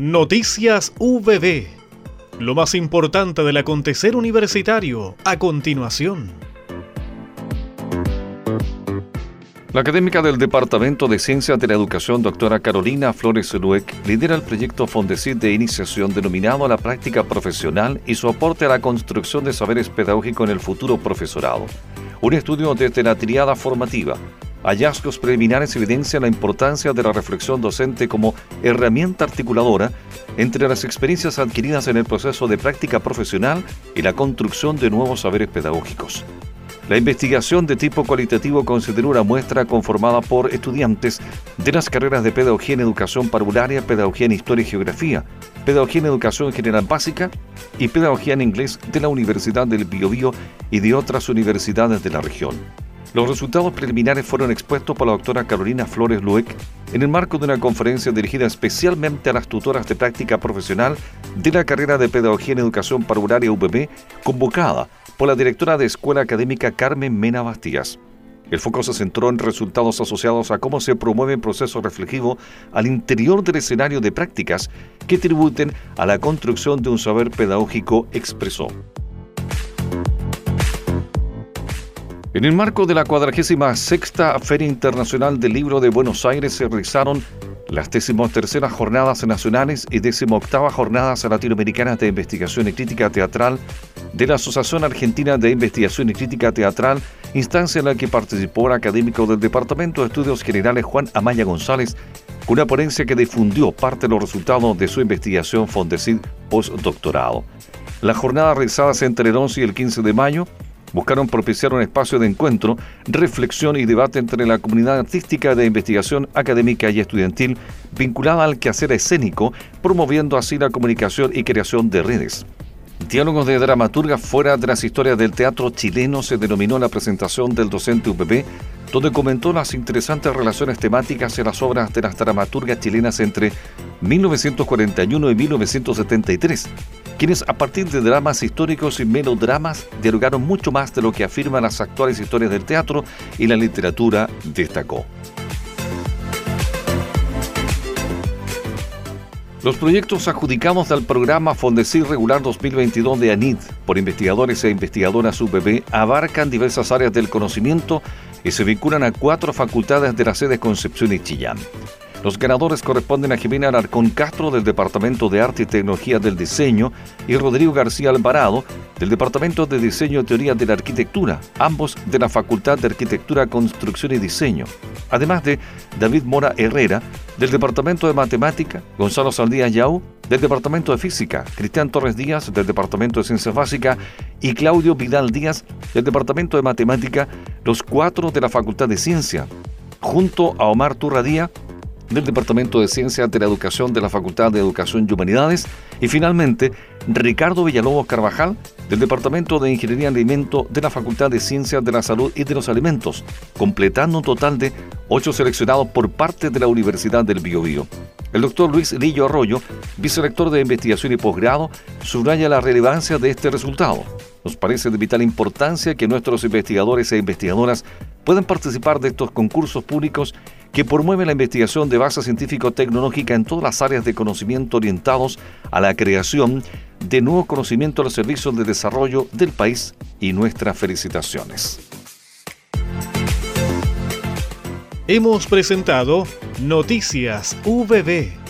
Noticias VB. Lo más importante del acontecer universitario a continuación. La académica del Departamento de Ciencias de la Educación, doctora Carolina Flores Luec, lidera el proyecto Fondesit de iniciación denominado la práctica profesional y su aporte a la construcción de saberes pedagógicos en el futuro profesorado. Un estudio desde la formativa, hallazgos preliminares evidencian la importancia de la reflexión docente como herramienta articuladora entre las experiencias adquiridas en el proceso de práctica profesional y la construcción de nuevos saberes pedagógicos. La investigación de tipo cualitativo consideró una muestra conformada por estudiantes de las carreras de Pedagogía en Educación Parvularia, Pedagogía en Historia y Geografía, Pedagogía en Educación General Básica y Pedagogía en Inglés de la Universidad del Biobío y de otras universidades de la región. Los resultados preliminares fueron expuestos por la doctora Carolina Flores Lueck en el marco de una conferencia dirigida especialmente a las tutoras de práctica profesional de la carrera de Pedagogía en Educación Parvularia UPB, convocada por la directora de Escuela Académica Carmen Mena Bastías. El foco se centró en resultados asociados a cómo se promueve el proceso reflexivo al interior del escenario de prácticas que tributen a la construcción de un saber pedagógico expreso. En el marco de la 46 Feria Internacional del Libro de Buenos Aires se realizaron las terceras Jornadas Nacionales y 18 Jornadas Latinoamericanas de Investigación y Crítica Teatral de la Asociación Argentina de Investigación y Crítica Teatral, instancia en la que participó el académico del Departamento de Estudios Generales Juan Amaya González, con una ponencia que difundió parte de los resultados de su investigación Fondesit postdoctorado. Las jornadas realizadas entre el 11 y el 15 de mayo buscaron propiciar un espacio de encuentro, reflexión y debate entre la comunidad artística de investigación académica y estudiantil vinculada al quehacer escénico, promoviendo así la comunicación y creación de redes. Diálogos de dramaturga fuera de las historias del teatro chileno se denominó la presentación del docente UPB, donde comentó las interesantes relaciones temáticas en las obras de las dramaturgas chilenas entre 1941 y 1973 quienes a partir de dramas históricos y melodramas dialogaron mucho más de lo que afirman las actuales historias del teatro y la literatura, destacó. Los proyectos adjudicados al programa Fondecir Regular 2022 de ANID por investigadores e investigadoras UBB abarcan diversas áreas del conocimiento y se vinculan a cuatro facultades de la sede Concepción y Chillán. Los ganadores corresponden a Jimena Alarcón Castro del Departamento de Arte y Tecnología del Diseño y Rodrigo García Alvarado del Departamento de Diseño y Teoría de la Arquitectura, ambos de la Facultad de Arquitectura, Construcción y Diseño. Además de David Mora Herrera del Departamento de Matemática, Gonzalo Saldía Yau del Departamento de Física, Cristian Torres Díaz del Departamento de Ciencias Básicas y Claudio Vidal Díaz del Departamento de Matemática, los cuatro de la Facultad de Ciencia, junto a Omar Turradía del Departamento de Ciencias de la Educación de la Facultad de Educación y Humanidades y finalmente Ricardo Villalobos Carvajal del Departamento de Ingeniería y Alimento de la Facultad de Ciencias de la Salud y de los Alimentos, completando un total de ocho seleccionados por parte de la Universidad del Biobío. El doctor Luis Lillo Arroyo, vicerector de investigación y posgrado, subraya la relevancia de este resultado. Nos parece de vital importancia que nuestros investigadores e investigadoras puedan participar de estos concursos públicos que promueve la investigación de base científico-tecnológica en todas las áreas de conocimiento orientados a la creación de nuevos conocimientos los servicios de desarrollo del país y nuestras felicitaciones. Hemos presentado Noticias VB